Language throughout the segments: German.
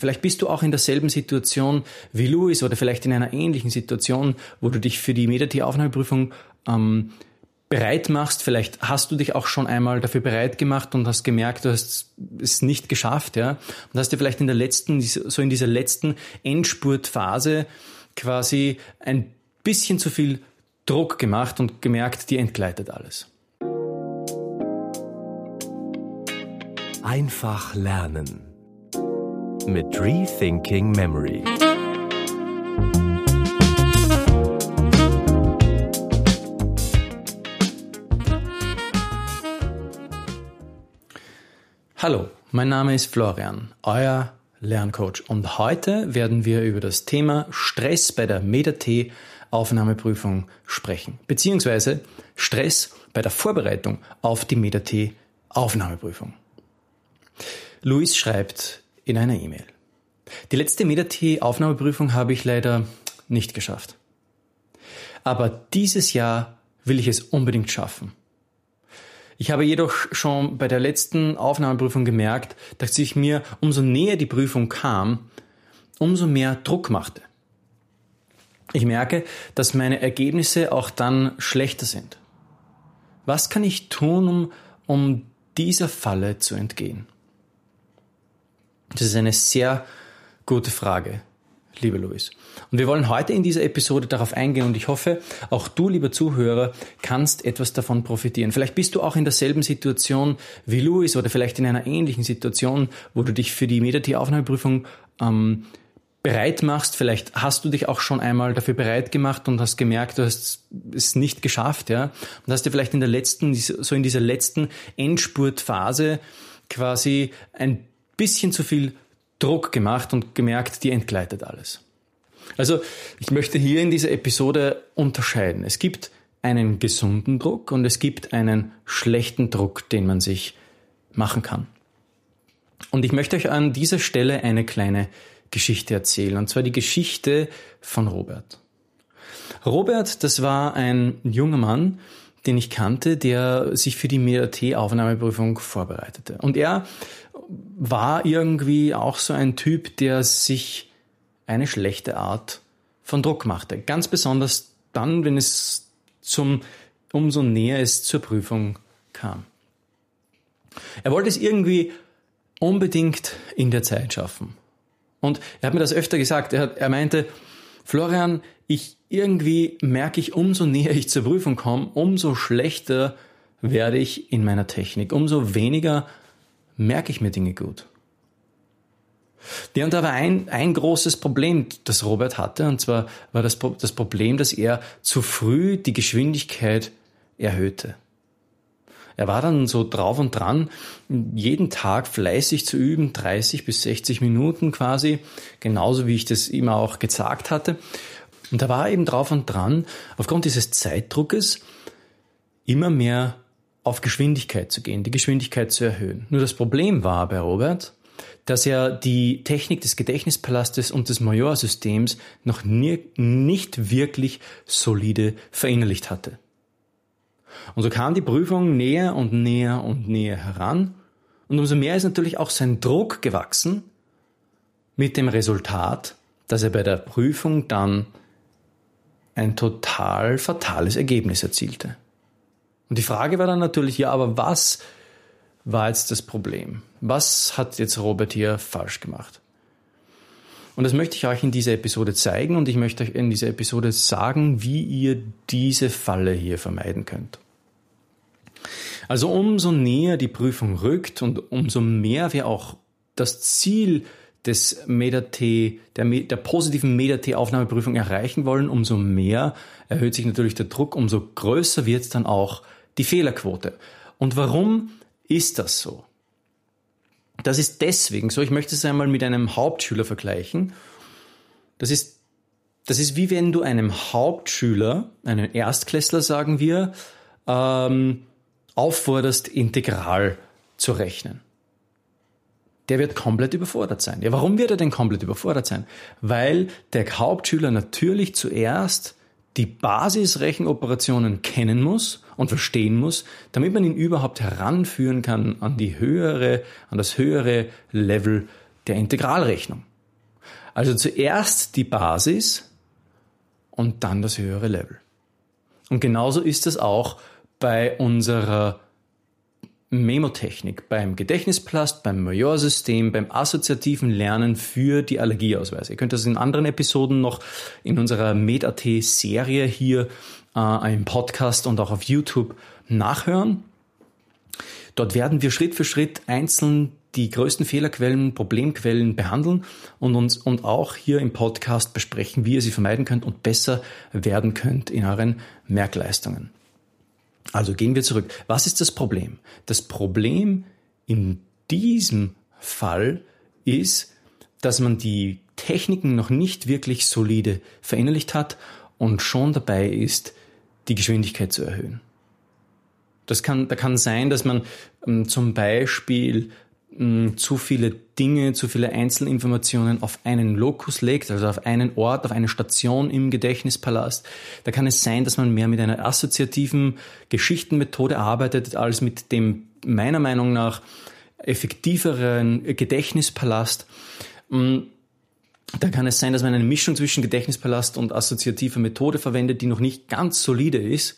Vielleicht bist du auch in derselben Situation wie Luis oder vielleicht in einer ähnlichen Situation, wo du dich für die Medat-Aufnahmeprüfung ähm, bereit machst. Vielleicht hast du dich auch schon einmal dafür bereit gemacht und hast gemerkt, du hast es nicht geschafft, ja. Und hast dir vielleicht in der letzten, so in dieser letzten Endspurtphase quasi ein bisschen zu viel Druck gemacht und gemerkt, dir entgleitet alles. Einfach lernen mit Rethinking Memory. Hallo, mein Name ist Florian, euer Lerncoach und heute werden wir über das Thema Stress bei der MEDA-T Aufnahmeprüfung sprechen, beziehungsweise Stress bei der Vorbereitung auf die MEDA-T Aufnahmeprüfung. Luis schreibt in einer E-Mail. Die letzte MetaT-Aufnahmeprüfung habe ich leider nicht geschafft. Aber dieses Jahr will ich es unbedingt schaffen. Ich habe jedoch schon bei der letzten Aufnahmeprüfung gemerkt, dass ich mir, umso näher die Prüfung kam, umso mehr Druck machte. Ich merke, dass meine Ergebnisse auch dann schlechter sind. Was kann ich tun, um, um dieser Falle zu entgehen? Das ist eine sehr gute Frage, lieber Luis. Und wir wollen heute in dieser Episode darauf eingehen und ich hoffe, auch du, lieber Zuhörer, kannst etwas davon profitieren. Vielleicht bist du auch in derselben Situation wie Luis oder vielleicht in einer ähnlichen Situation, wo du dich für die Medati-Aufnahmeprüfung ähm, bereit machst. Vielleicht hast du dich auch schon einmal dafür bereit gemacht und hast gemerkt, du hast es nicht geschafft, ja. Und hast dir vielleicht in der letzten, so in dieser letzten Endspurtphase quasi ein bisschen zu viel Druck gemacht und gemerkt, die entgleitet alles. Also ich möchte hier in dieser Episode unterscheiden. Es gibt einen gesunden Druck und es gibt einen schlechten Druck, den man sich machen kann. Und ich möchte euch an dieser Stelle eine kleine Geschichte erzählen, und zwar die Geschichte von Robert. Robert, das war ein junger Mann, den ich kannte, der sich für die MeRT-Aufnahmeprüfung vorbereitete. Und er war irgendwie auch so ein Typ, der sich eine schlechte Art von Druck machte. Ganz besonders dann, wenn es zum, umso näher es zur Prüfung kam. Er wollte es irgendwie unbedingt in der Zeit schaffen. Und er hat mir das öfter gesagt. Er, hat, er meinte, Florian, ich irgendwie merke ich, umso näher ich zur Prüfung komme, umso schlechter werde ich in meiner Technik, umso weniger merke ich mir Dinge gut. Ja, und da war ein, ein großes Problem, das Robert hatte, und zwar war das, das Problem, dass er zu früh die Geschwindigkeit erhöhte. Er war dann so drauf und dran, jeden Tag fleißig zu üben, 30 bis 60 Minuten quasi, genauso wie ich das immer auch gesagt hatte. Und da war er eben drauf und dran, aufgrund dieses Zeitdruckes immer mehr auf Geschwindigkeit zu gehen, die Geschwindigkeit zu erhöhen. Nur das Problem war bei Robert, dass er die Technik des Gedächtnispalastes und des Majorsystems noch nie, nicht wirklich solide verinnerlicht hatte. Und so kam die Prüfung näher und näher und näher heran und umso mehr ist natürlich auch sein Druck gewachsen mit dem Resultat, dass er bei der Prüfung dann ein total fatales Ergebnis erzielte. Und die Frage war dann natürlich, ja, aber was war jetzt das Problem? Was hat jetzt Robert hier falsch gemacht? Und das möchte ich euch in dieser Episode zeigen und ich möchte euch in dieser Episode sagen, wie ihr diese Falle hier vermeiden könnt. Also umso näher die Prüfung rückt und umso mehr wir auch das Ziel des MetaT, der, der positiven MetaT-Aufnahmeprüfung erreichen wollen, umso mehr erhöht sich natürlich der Druck, umso größer wird dann auch die Fehlerquote. Und warum ist das so? Das ist deswegen so, ich möchte es einmal mit einem Hauptschüler vergleichen. Das ist, das ist wie wenn du einem Hauptschüler, einen Erstklässler sagen wir, ähm, aufforderst, integral zu rechnen. Der wird komplett überfordert sein. Ja, warum wird er denn komplett überfordert sein? Weil der Hauptschüler natürlich zuerst die Basisrechenoperationen kennen muss und verstehen muss, damit man ihn überhaupt heranführen kann an die höhere, an das höhere Level der Integralrechnung. Also zuerst die Basis und dann das höhere Level. Und genauso ist es auch bei unserer Memotechnik, beim Gedächtnisplast, beim Majorsystem, beim assoziativen Lernen für die Allergieausweise. Ihr könnt das in anderen Episoden noch in unserer MedAT-Serie hier äh, im Podcast und auch auf YouTube nachhören. Dort werden wir Schritt für Schritt einzeln die größten Fehlerquellen, Problemquellen behandeln und uns und auch hier im Podcast besprechen, wie ihr sie vermeiden könnt und besser werden könnt in euren Merkleistungen. Also gehen wir zurück. Was ist das Problem? Das Problem in diesem Fall ist, dass man die Techniken noch nicht wirklich solide verinnerlicht hat und schon dabei ist, die Geschwindigkeit zu erhöhen. Das kann, da kann sein, dass man ähm, zum Beispiel zu viele Dinge, zu viele Einzelinformationen auf einen Lokus legt, also auf einen Ort, auf eine Station im Gedächtnispalast. Da kann es sein, dass man mehr mit einer assoziativen Geschichtenmethode arbeitet, als mit dem meiner Meinung nach effektiveren Gedächtnispalast. Da kann es sein, dass man eine Mischung zwischen Gedächtnispalast und assoziativer Methode verwendet, die noch nicht ganz solide ist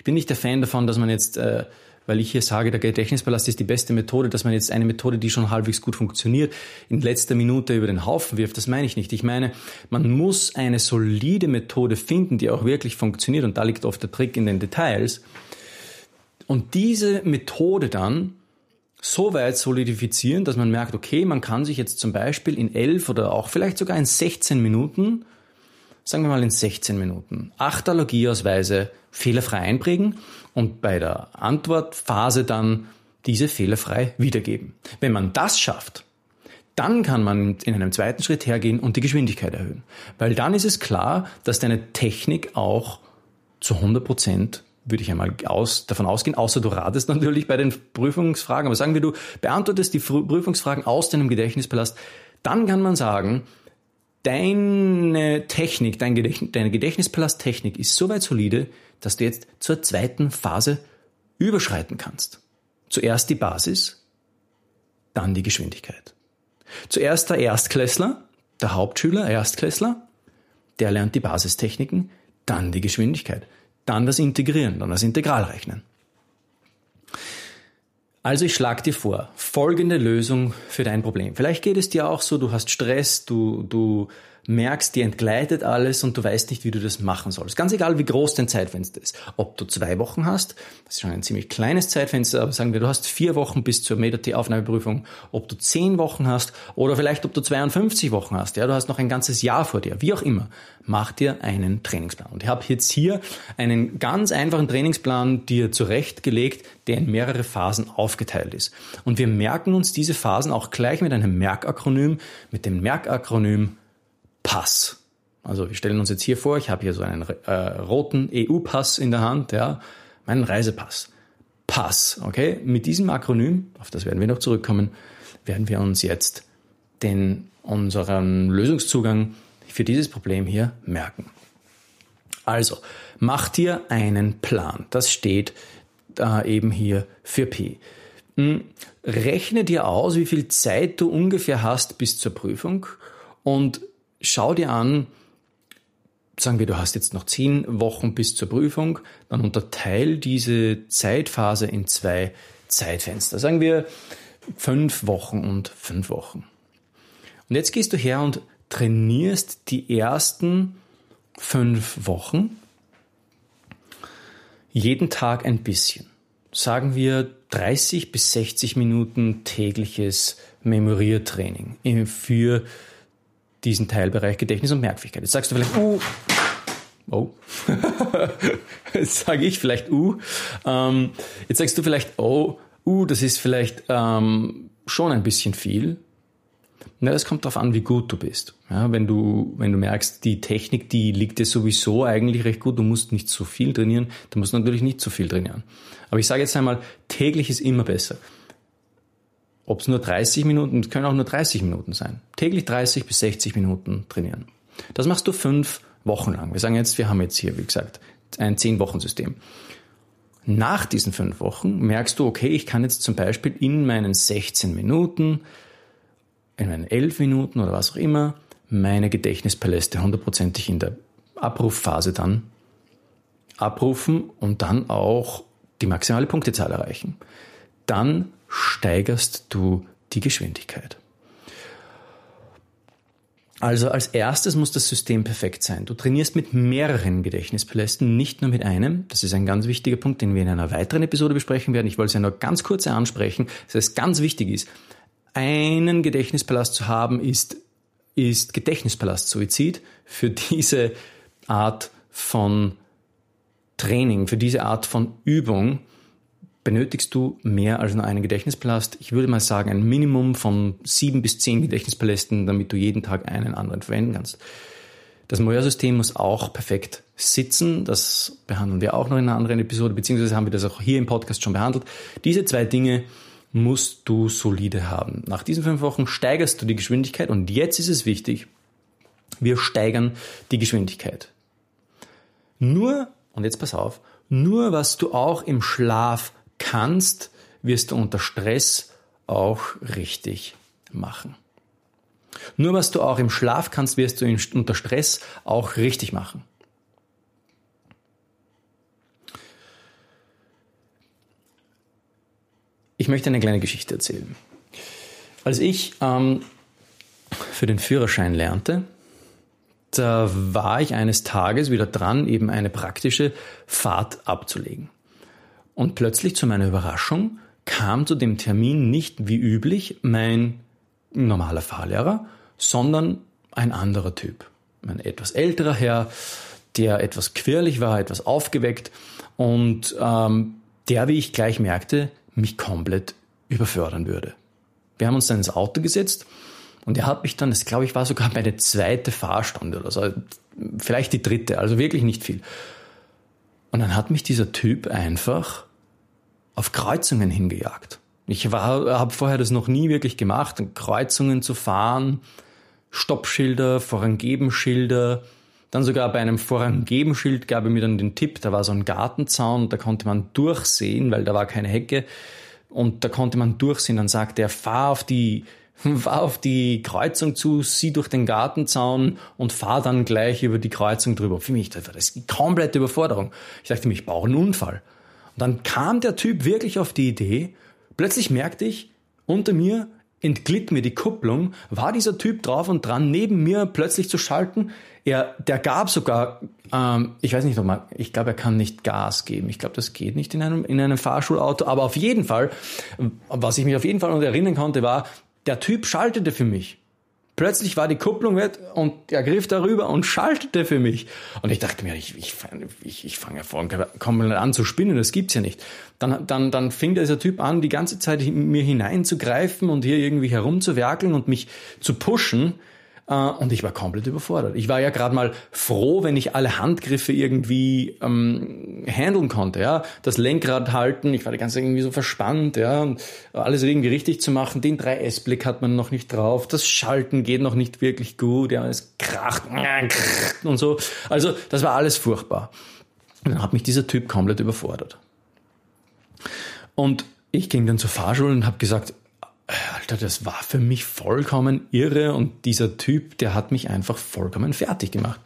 ich bin nicht der Fan davon, dass man jetzt, äh, weil ich hier sage, der Gedächtnispalast ist die beste Methode, dass man jetzt eine Methode, die schon halbwegs gut funktioniert, in letzter Minute über den Haufen wirft. Das meine ich nicht. Ich meine, man muss eine solide Methode finden, die auch wirklich funktioniert. Und da liegt oft der Trick in den Details. Und diese Methode dann so weit solidifizieren, dass man merkt, okay, man kann sich jetzt zum Beispiel in elf oder auch vielleicht sogar in 16 Minuten sagen wir mal in 16 Minuten, acht Allergieausweise fehlerfrei einprägen und bei der Antwortphase dann diese fehlerfrei wiedergeben. Wenn man das schafft, dann kann man in einem zweiten Schritt hergehen und die Geschwindigkeit erhöhen. Weil dann ist es klar, dass deine Technik auch zu 100 Prozent würde ich einmal aus, davon ausgehen, außer du ratest natürlich bei den Prüfungsfragen, aber sagen wir, du beantwortest die Prüfungsfragen aus deinem Gedächtnispalast, dann kann man sagen, deine Technik, dein Gedächtnis, deine Gedächtnispalasttechnik ist so weit solide, dass du jetzt zur zweiten Phase überschreiten kannst. Zuerst die Basis, dann die Geschwindigkeit. Zuerst der Erstklässler, der Hauptschüler, Erstklässler, der lernt die Basistechniken, dann die Geschwindigkeit, dann das Integrieren, dann das Integralrechnen. Also ich schlage dir vor, folgende Lösung für dein Problem. Vielleicht geht es dir auch so, du hast Stress, du, du merkst, dir entgleitet alles und du weißt nicht, wie du das machen sollst. Ganz egal, wie groß dein Zeitfenster ist. Ob du zwei Wochen hast, das ist schon ein ziemlich kleines Zeitfenster, aber sagen wir, du hast vier Wochen bis zur MetaT-Aufnahmeprüfung, ob du zehn Wochen hast oder vielleicht ob du 52 Wochen hast. Ja, du hast noch ein ganzes Jahr vor dir. Wie auch immer, mach dir einen Trainingsplan. Und ich habe jetzt hier einen ganz einfachen Trainingsplan dir zurechtgelegt, der in mehrere Phasen aufgeteilt ist. Und wir merken uns diese Phasen auch gleich mit einem Merkakronym, mit dem Merkakronym Pass. Also wir stellen uns jetzt hier vor, ich habe hier so einen äh, roten EU-Pass in der Hand, ja, meinen Reisepass. Pass, okay? Mit diesem Akronym, auf das werden wir noch zurückkommen, werden wir uns jetzt den unseren Lösungszugang für dieses Problem hier merken. Also, mach dir einen Plan. Das steht äh, eben hier für P. Hm, rechne dir aus, wie viel Zeit du ungefähr hast bis zur Prüfung und schau dir an, sagen wir, du hast jetzt noch zehn Wochen bis zur Prüfung, dann unterteil diese Zeitphase in zwei Zeitfenster. Sagen wir fünf Wochen und fünf Wochen. Und jetzt gehst du her und trainierst die ersten fünf Wochen jeden Tag ein bisschen. Sagen wir 30 bis 60 Minuten tägliches Memoriertraining für diesen Teilbereich Gedächtnis und Merkfähigkeit. Jetzt sagst du vielleicht, uh, oh, jetzt sage ich vielleicht, uh, ähm, jetzt sagst du vielleicht, oh, uh, das ist vielleicht ähm, schon ein bisschen viel. Na, das kommt darauf an, wie gut du bist. Ja, wenn du, wenn du merkst, die Technik, die liegt dir sowieso eigentlich recht gut, du musst nicht so viel trainieren, du musst natürlich nicht so viel trainieren. Aber ich sage jetzt einmal, täglich ist immer besser. Ob es nur 30 Minuten, es können auch nur 30 Minuten sein. Täglich 30 bis 60 Minuten trainieren. Das machst du fünf Wochen lang. Wir sagen jetzt, wir haben jetzt hier, wie gesagt, ein 10-Wochen-System. Nach diesen fünf Wochen merkst du, okay, ich kann jetzt zum Beispiel in meinen 16 Minuten, in meinen 11 Minuten oder was auch immer, meine Gedächtnispaläste hundertprozentig in der Abrufphase dann abrufen und dann auch die maximale Punktezahl erreichen. Dann steigerst du die Geschwindigkeit. Also als erstes muss das System perfekt sein. Du trainierst mit mehreren Gedächtnispalästen, nicht nur mit einem. Das ist ein ganz wichtiger Punkt, den wir in einer weiteren Episode besprechen werden. Ich wollte es ja nur ganz kurz ansprechen, dass es ganz wichtig ist. Einen Gedächtnispalast zu haben, ist, ist Gedächtnispalast-Suizid für diese Art von Training, für diese Art von Übung benötigst du mehr als nur einen Gedächtnispalast. Ich würde mal sagen, ein Minimum von sieben bis zehn Gedächtnispalästen, damit du jeden Tag einen anderen verwenden kannst. Das Moja-System muss auch perfekt sitzen. Das behandeln wir auch noch in einer anderen Episode, beziehungsweise haben wir das auch hier im Podcast schon behandelt. Diese zwei Dinge musst du solide haben. Nach diesen fünf Wochen steigerst du die Geschwindigkeit und jetzt ist es wichtig, wir steigern die Geschwindigkeit. Nur, und jetzt pass auf, nur was du auch im Schlaf kannst, wirst du unter Stress auch richtig machen. Nur was du auch im Schlaf kannst, wirst du unter Stress auch richtig machen. Ich möchte eine kleine Geschichte erzählen. Als ich ähm, für den Führerschein lernte, da war ich eines Tages wieder dran, eben eine praktische Fahrt abzulegen. Und plötzlich zu meiner Überraschung kam zu dem Termin nicht wie üblich mein normaler Fahrlehrer, sondern ein anderer Typ. Ein etwas älterer Herr, der etwas quirlig war, etwas aufgeweckt und ähm, der, wie ich gleich merkte, mich komplett überfördern würde. Wir haben uns dann ins Auto gesetzt und er hat mich dann, das glaube ich war sogar meine zweite Fahrstunde oder so, vielleicht die dritte, also wirklich nicht viel. Und dann hat mich dieser Typ einfach auf Kreuzungen hingejagt. Ich habe vorher das noch nie wirklich gemacht, Kreuzungen zu fahren, Stoppschilder, Vorangebenschilder. Dann sogar bei einem Vorangebenschild gab er mir dann den Tipp, da war so ein Gartenzaun, da konnte man durchsehen, weil da war keine Hecke. Und da konnte man durchsehen. Dann sagte er, fahr auf die fahr auf die Kreuzung zu, sieh durch den Gartenzaun und fahr dann gleich über die Kreuzung drüber. Für mich das war das komplette Überforderung. Ich dachte mir, ich brauche einen Unfall. Und dann kam der Typ wirklich auf die Idee, plötzlich merkte ich, unter mir entglitt mir die Kupplung, war dieser Typ drauf und dran, neben mir plötzlich zu schalten. Er, der gab sogar, ähm, ich weiß nicht nochmal, ich glaube, er kann nicht Gas geben. Ich glaube, das geht nicht in einem, in einem Fahrschulauto. Aber auf jeden Fall, was ich mich auf jeden Fall noch erinnern konnte, war, der Typ schaltete für mich. Plötzlich war die Kupplung weg und er griff darüber und schaltete für mich. Und ich dachte mir, ich, ich, ich, ich fange ja vollkommen an zu spinnen, das gibt's ja nicht. Dann, dann, dann fing dieser Typ an, die ganze Zeit mir hineinzugreifen und hier irgendwie herumzuwerkeln und mich zu pushen. Äh, und ich war komplett überfordert. Ich war ja gerade mal froh, wenn ich alle Handgriffe irgendwie ähm, handeln konnte. Ja, das Lenkrad halten. Ich war die ganze Zeit irgendwie so verspannt. Ja, und alles irgendwie richtig zu machen. Den 3S-Blick hat man noch nicht drauf. Das Schalten geht noch nicht wirklich gut. Ja, es kracht und so. Also das war alles furchtbar. Und dann hat mich dieser Typ komplett überfordert. Und ich ging dann zur Fahrschule und habe gesagt, Alter, das war für mich vollkommen irre und dieser Typ, der hat mich einfach vollkommen fertig gemacht.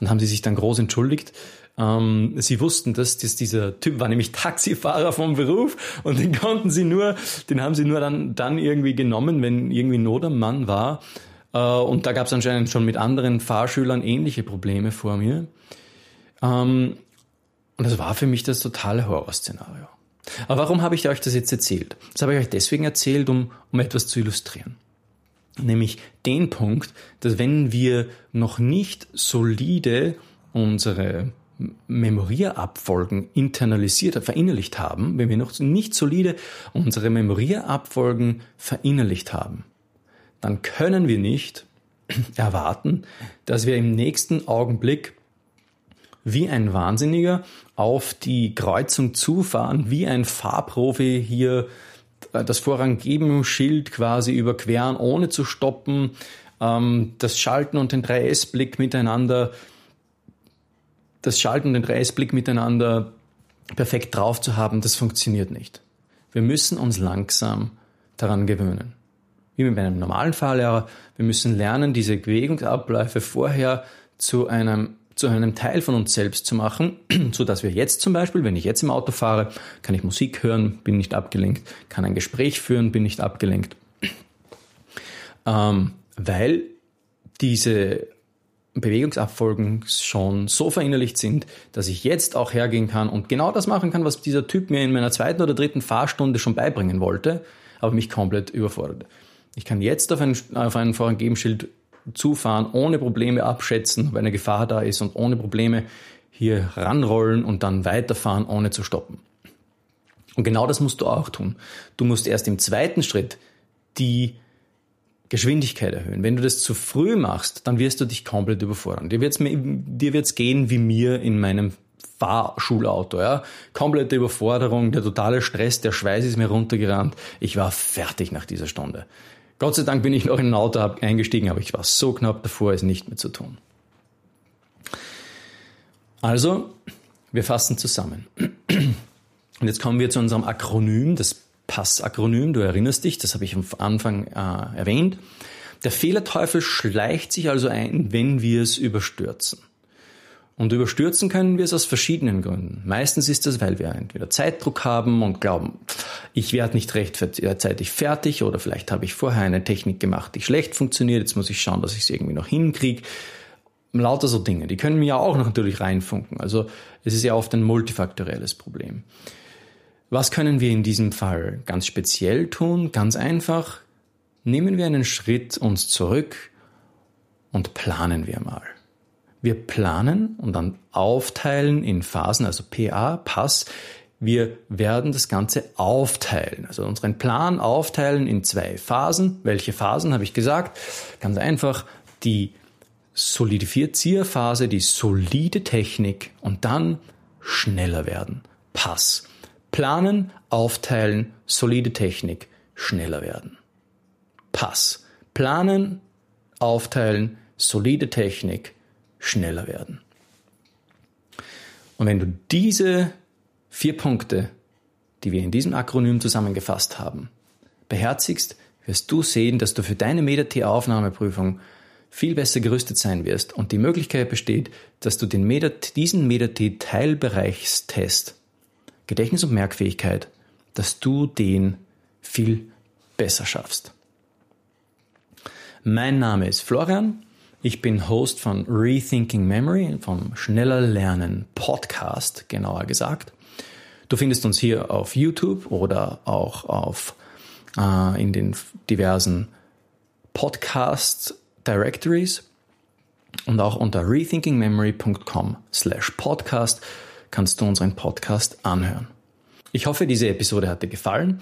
Und haben sie sich dann groß entschuldigt. Ähm, sie wussten, dass, dass dieser Typ war nämlich Taxifahrer vom Beruf und den konnten sie nur, den haben sie nur dann, dann irgendwie genommen, wenn irgendwie Not am Mann war. Äh, und da gab es anscheinend schon mit anderen Fahrschülern ähnliche Probleme vor mir. Ähm, und das war für mich das totale Horrorszenario. Aber warum habe ich euch das jetzt erzählt? Das habe ich euch deswegen erzählt, um, um etwas zu illustrieren. Nämlich den Punkt, dass wenn wir noch nicht solide unsere Memorierabfolgen internalisiert, verinnerlicht haben, wenn wir noch nicht solide unsere Memorierabfolgen verinnerlicht haben, dann können wir nicht erwarten, dass wir im nächsten Augenblick wie ein Wahnsinniger auf die Kreuzung zufahren, wie ein Fahrprofi hier das Vorrangeben Schild quasi überqueren, ohne zu stoppen, ähm, das Schalten und den 3S-Blick miteinander, das Schalten und den 3S-Blick miteinander perfekt drauf zu haben, das funktioniert nicht. Wir müssen uns langsam daran gewöhnen. wie mit einem normalen Fahrlehrer. Wir müssen lernen, diese Bewegungsabläufe vorher zu einem zu einem Teil von uns selbst zu machen, so dass wir jetzt zum Beispiel, wenn ich jetzt im Auto fahre, kann ich Musik hören, bin nicht abgelenkt, kann ein Gespräch führen, bin nicht abgelenkt, ähm, weil diese Bewegungsabfolgen schon so verinnerlicht sind, dass ich jetzt auch hergehen kann und genau das machen kann, was dieser Typ mir in meiner zweiten oder dritten Fahrstunde schon beibringen wollte, aber mich komplett überfordert. Ich kann jetzt auf ein, auf ein Vorangegenschild zufahren, ohne Probleme abschätzen, ob eine Gefahr da ist und ohne Probleme hier ranrollen und dann weiterfahren, ohne zu stoppen. Und genau das musst du auch tun. Du musst erst im zweiten Schritt die Geschwindigkeit erhöhen. Wenn du das zu früh machst, dann wirst du dich komplett überfordern. Dir wird's, dir gehen wie mir in meinem Fahrschulauto, ja. Komplette Überforderung, der totale Stress, der Schweiß ist mir runtergerannt. Ich war fertig nach dieser Stunde. Gott sei Dank bin ich noch in ein Auto eingestiegen, aber ich war so knapp davor, es nicht mehr zu tun. Also, wir fassen zusammen. Und jetzt kommen wir zu unserem Akronym, das PASS-Akronym. Du erinnerst dich, das habe ich am Anfang äh, erwähnt. Der Fehlerteufel schleicht sich also ein, wenn wir es überstürzen. Und überstürzen können wir es aus verschiedenen Gründen. Meistens ist das, weil wir entweder Zeitdruck haben und glauben, ich werde nicht rechtzeitig fertig oder vielleicht habe ich vorher eine Technik gemacht, die schlecht funktioniert, jetzt muss ich schauen, dass ich es irgendwie noch hinkriege. Lauter so Dinge, die können mir ja auch noch natürlich reinfunken. Also es ist ja oft ein multifaktorielles Problem. Was können wir in diesem Fall ganz speziell tun? Ganz einfach, nehmen wir einen Schritt uns zurück und planen wir mal. Wir planen und dann aufteilen in Phasen, also PA, Pass. Wir werden das Ganze aufteilen, also unseren Plan aufteilen in zwei Phasen. Welche Phasen habe ich gesagt? Ganz einfach, die Solidifizierphase, die solide Technik und dann schneller werden. Pass. Planen, aufteilen, solide Technik, schneller werden. Pass. Planen, aufteilen, solide Technik, schneller werden. Und wenn du diese vier Punkte, die wir in diesem Akronym zusammengefasst haben, beherzigst, wirst du sehen, dass du für deine MEDAT-Aufnahmeprüfung viel besser gerüstet sein wirst und die Möglichkeit besteht, dass du den MEDAT, diesen MEDAT-Teilbereichstest, Gedächtnis und Merkfähigkeit, dass du den viel besser schaffst. Mein Name ist Florian ich bin Host von Rethinking Memory, vom Schneller Lernen Podcast, genauer gesagt. Du findest uns hier auf YouTube oder auch auf, äh, in den diversen Podcast Directories und auch unter rethinkingmemory.com slash podcast kannst du unseren Podcast anhören. Ich hoffe, diese Episode hat dir gefallen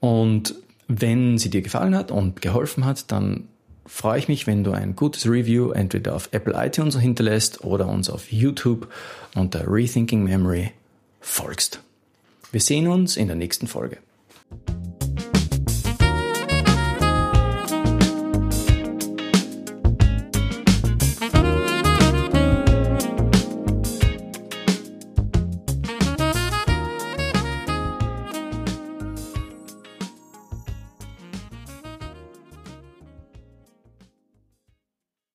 und wenn sie dir gefallen hat und geholfen hat, dann freue ich mich, wenn du ein gutes Review entweder auf Apple iTunes hinterlässt oder uns auf YouTube unter Rethinking Memory folgst. Wir sehen uns in der nächsten Folge.